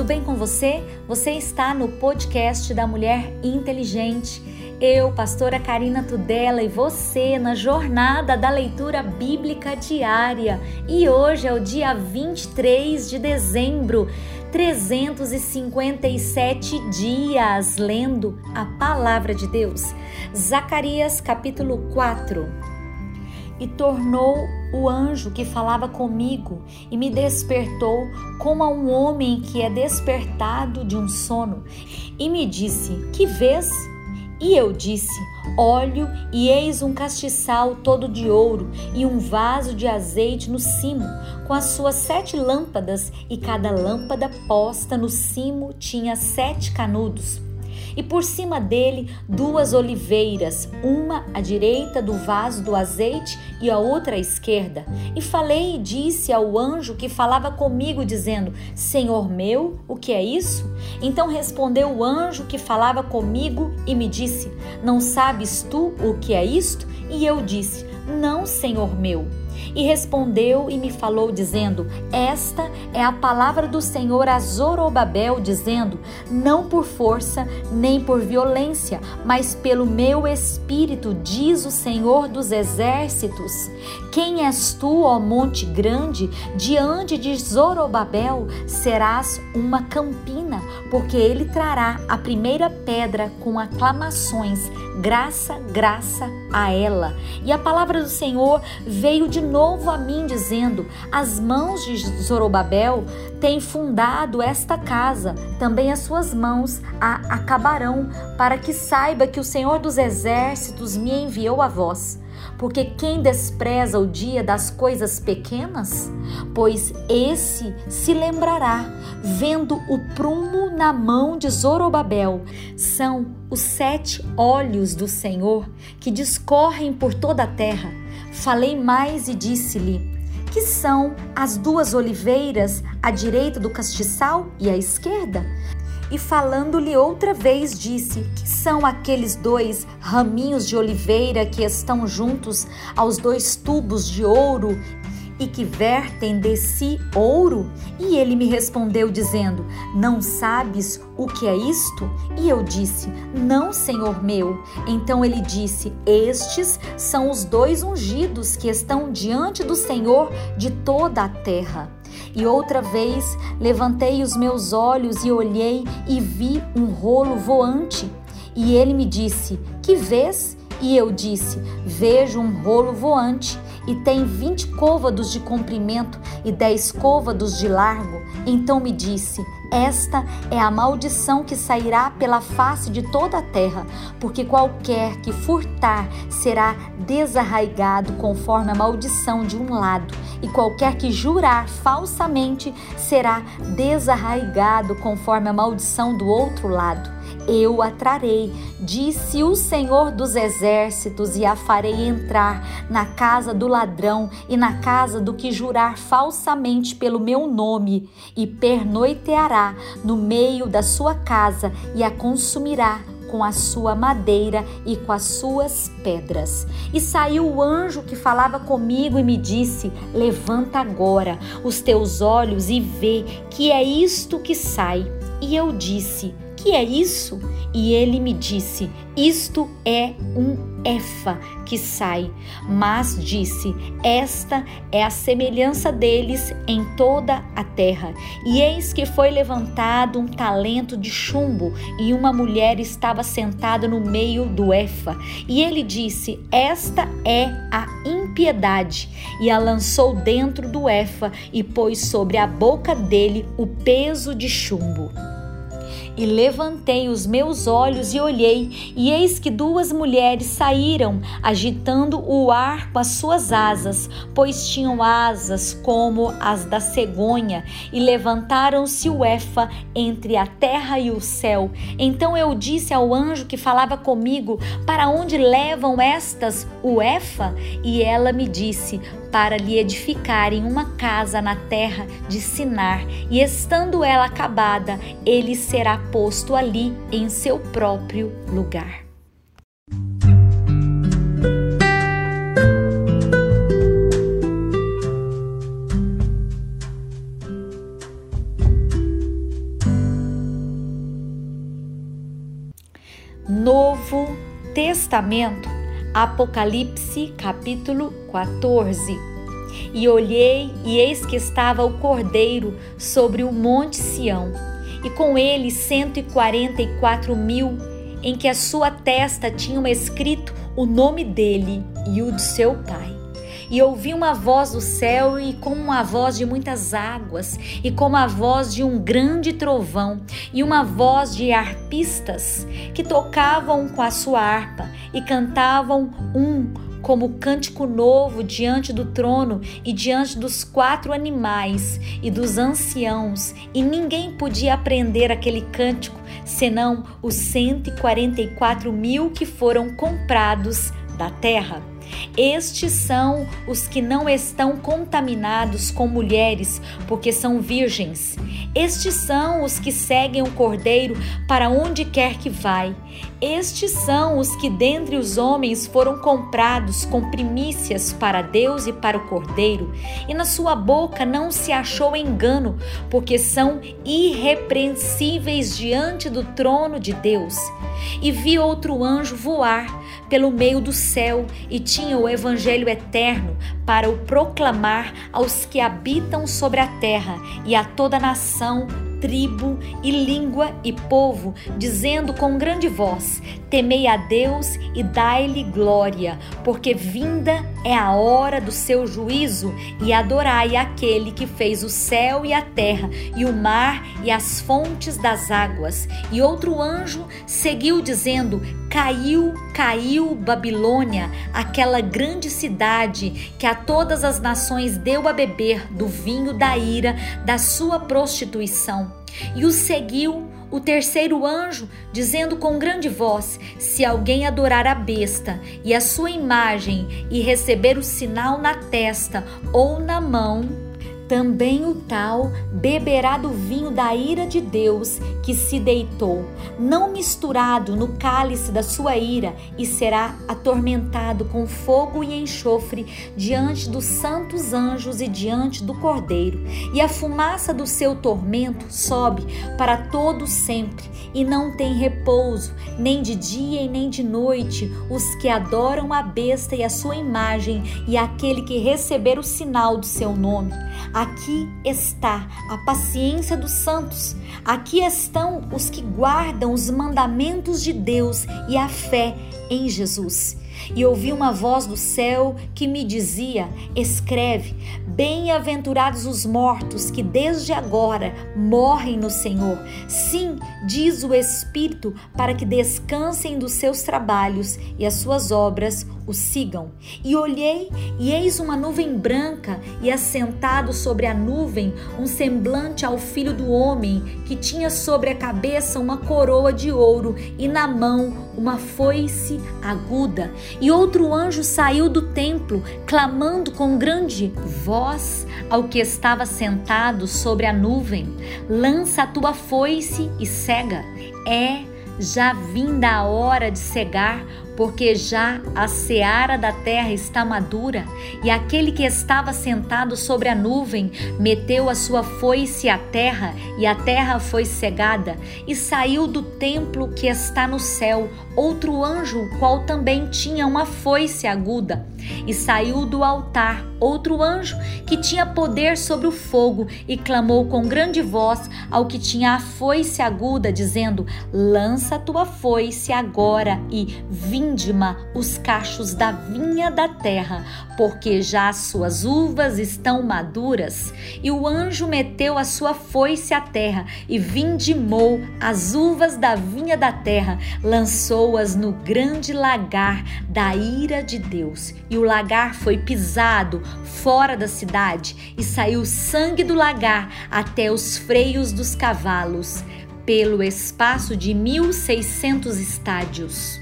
tudo bem com você? Você está no podcast da Mulher Inteligente. Eu, pastora Karina Tudela, e você na jornada da leitura bíblica diária. E hoje é o dia 23 de dezembro, 357 dias lendo a palavra de Deus. Zacarias capítulo 4 e tornou o anjo que falava comigo e me despertou como a um homem que é despertado de um sono e me disse: Que vês? E eu disse: Olho, e eis um castiçal todo de ouro e um vaso de azeite no cimo, com as suas sete lâmpadas, e cada lâmpada posta no cimo tinha sete canudos e por cima dele duas oliveiras, uma à direita do vaso do azeite e a outra à esquerda. E falei e disse ao anjo que falava comigo, dizendo: Senhor meu, o que é isso? Então respondeu o anjo que falava comigo e me disse: Não sabes tu o que é isto? E eu disse: Não, Senhor meu. E respondeu e me falou, dizendo: Esta é a palavra do Senhor a Zorobabel, dizendo: Não por força nem por violência, mas pelo meu espírito, diz o Senhor dos exércitos. Quem és tu, ó monte grande? Diante de Zorobabel serás uma campina, porque ele trará a primeira pedra com aclamações graça, graça a ela. E a palavra do Senhor veio de novo a mim, dizendo: As mãos de Zorobabel têm fundado esta casa, também as suas mãos a acabarão, para que saiba que o Senhor dos exércitos me enviou a vós. Porque quem despreza o dia das coisas pequenas, pois esse se lembrará, vendo o prumo na mão de Zorobabel. São os sete olhos do Senhor que discorrem por toda a terra. Falei mais e disse-lhe: que são as duas oliveiras à direita do castiçal e à esquerda? E falando-lhe outra vez disse: Que são aqueles dois raminhos de oliveira que estão juntos aos dois tubos de ouro e que vertem de si ouro? E ele me respondeu, dizendo: Não sabes o que é isto? E eu disse: Não, senhor meu. Então ele disse: Estes são os dois ungidos que estão diante do Senhor de toda a terra. E outra vez levantei os meus olhos e olhei e vi um rolo voante. E ele me disse: Que vês? E eu disse: Vejo um rolo voante e tem vinte côvados de comprimento e dez côvados de largo. Então me disse: Esta é a maldição que sairá pela face de toda a terra, porque qualquer que furtar será desarraigado conforme a maldição de um lado, e qualquer que jurar falsamente será desarraigado conforme a maldição do outro lado eu a trarei, disse o Senhor dos Exércitos, e a farei entrar na casa do ladrão e na casa do que jurar falsamente pelo meu nome, e pernoiteará no meio da sua casa e a consumirá com a sua madeira e com as suas pedras. E saiu o anjo que falava comigo e me disse: Levanta agora os teus olhos e vê que é isto que sai. E eu disse: que é isso? E ele me disse: Isto é um efa que sai. Mas disse: Esta é a semelhança deles em toda a terra. E eis que foi levantado um talento de chumbo, e uma mulher estava sentada no meio do efa. E ele disse: Esta é a impiedade. E a lançou dentro do efa e pôs sobre a boca dele o peso de chumbo. E levantei os meus olhos e olhei, e eis que duas mulheres saíram, agitando o ar com as suas asas, pois tinham asas como as da cegonha, e levantaram-se o efa entre a terra e o céu. Então eu disse ao anjo que falava comigo: Para onde levam estas o efa? E ela me disse: para lhe edificarem uma casa na terra de Sinar, e estando ela acabada, ele será posto ali em seu próprio lugar. Novo Testamento, Apocalipse, capítulo 14. E olhei, e eis que estava o Cordeiro sobre o Monte Sião e com ele cento e quarenta e quatro mil, em que a sua testa tinham escrito o nome dele e o de seu pai. E ouvi uma voz do céu, e como a voz de muitas águas, e como a voz de um grande trovão, e uma voz de arpistas que tocavam com a sua harpa e cantavam um como cântico novo diante do trono e diante dos quatro animais e dos anciãos, e ninguém podia aprender aquele cântico senão os 144 mil que foram comprados da terra. Estes são os que não estão contaminados com mulheres, porque são virgens. Estes são os que seguem o Cordeiro para onde quer que vai. Estes são os que dentre os homens foram comprados com primícias para Deus e para o Cordeiro, e na sua boca não se achou engano, porque são irrepreensíveis diante do trono de Deus. E vi outro anjo voar pelo meio do céu e tinha o evangelho eterno para o proclamar aos que habitam sobre a terra e a toda nação tribo e língua e povo, dizendo com grande voz: Temei a Deus e dai-lhe glória, porque vinda é a hora do seu juízo, e adorai aquele que fez o céu e a terra, e o mar e as fontes das águas. E outro anjo seguiu dizendo: Caiu, caiu Babilônia, aquela grande cidade que a todas as nações deu a beber do vinho da ira da sua prostituição. E o seguiu o terceiro anjo, dizendo com grande voz: Se alguém adorar a besta e a sua imagem e receber o sinal na testa ou na mão, também o tal beberá do vinho da ira de Deus que se deitou, não misturado no cálice da sua ira, e será atormentado com fogo e enxofre diante dos santos anjos e diante do Cordeiro. E a fumaça do seu tormento sobe para todo sempre, e não tem repouso, nem de dia e nem de noite, os que adoram a besta e a sua imagem, e aquele que receber o sinal do seu nome. Aqui está a paciência dos santos. Aqui estão os que guardam os mandamentos de Deus e a fé em Jesus. E ouvi uma voz do céu que me dizia: Escreve, bem-aventurados os mortos que desde agora morrem no Senhor. Sim, diz o Espírito, para que descansem dos seus trabalhos e as suas obras o sigam. E olhei, e eis uma nuvem branca, e assentado sobre a nuvem, um semblante ao filho do homem, que tinha sobre a cabeça uma coroa de ouro e na mão uma foice aguda. E outro anjo saiu do templo, clamando com grande voz ao que estava sentado sobre a nuvem: Lança a tua foice e cega. É já vinda a hora de cegar, porque já a seara da terra está madura, e aquele que estava sentado sobre a nuvem meteu a sua foice à terra, e a terra foi cegada, e saiu do templo que está no céu. Outro anjo, qual também tinha uma foice aguda, e saiu do altar outro anjo que tinha poder sobre o fogo, e clamou com grande voz ao que tinha a foice aguda, dizendo: Lança tua foice agora e vim vindima os cachos da vinha da terra, porque já as suas uvas estão maduras. E o anjo meteu a sua foice à terra e vindimou as uvas da vinha da terra, lançou-as no grande lagar da ira de Deus. E o lagar foi pisado fora da cidade, e saiu sangue do lagar até os freios dos cavalos, pelo espaço de mil seiscentos estádios.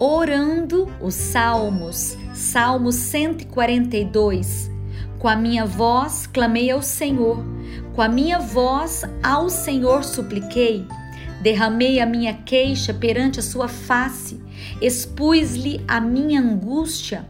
orando os salmos, Salmo 142. Com a minha voz clamei ao Senhor, com a minha voz ao Senhor supliquei. Derramei a minha queixa perante a sua face expus-lhe a minha angústia.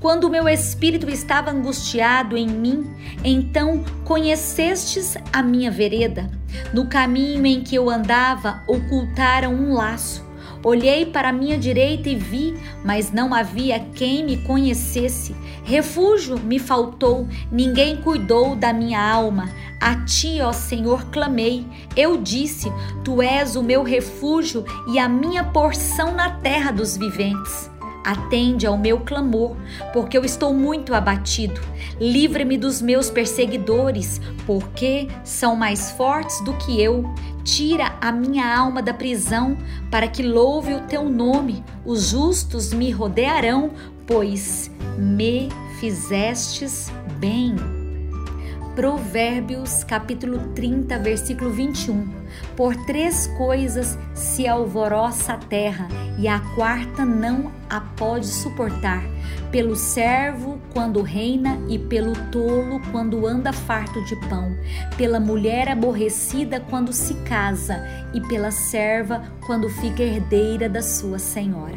Quando o meu espírito estava angustiado em mim, então conhecestes a minha vereda. No caminho em que eu andava, ocultaram um laço. Olhei para minha direita e vi, mas não havia quem me conhecesse. Refúgio me faltou, ninguém cuidou da minha alma. A ti, ó Senhor, clamei. Eu disse: Tu és o meu refúgio e a minha porção na terra dos viventes. Atende ao meu clamor, porque eu estou muito abatido. Livra-me dos meus perseguidores, porque são mais fortes do que eu. Tira a minha alma da prisão, para que louve o teu nome. Os justos me rodearão, pois me fizestes bem. Provérbios capítulo 30, versículo 21. Por três coisas se alvoroça a terra, e a quarta não a pode suportar: pelo servo quando reina, e pelo tolo quando anda farto de pão, pela mulher aborrecida quando se casa, e pela serva quando fica herdeira da sua senhora.